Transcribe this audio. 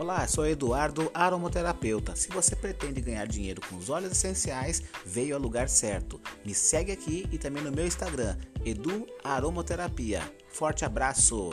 Olá, sou Eduardo, aromoterapeuta. Se você pretende ganhar dinheiro com os óleos essenciais, veio ao lugar certo. Me segue aqui e também no meu Instagram, Edu Aromoterapia. Forte abraço!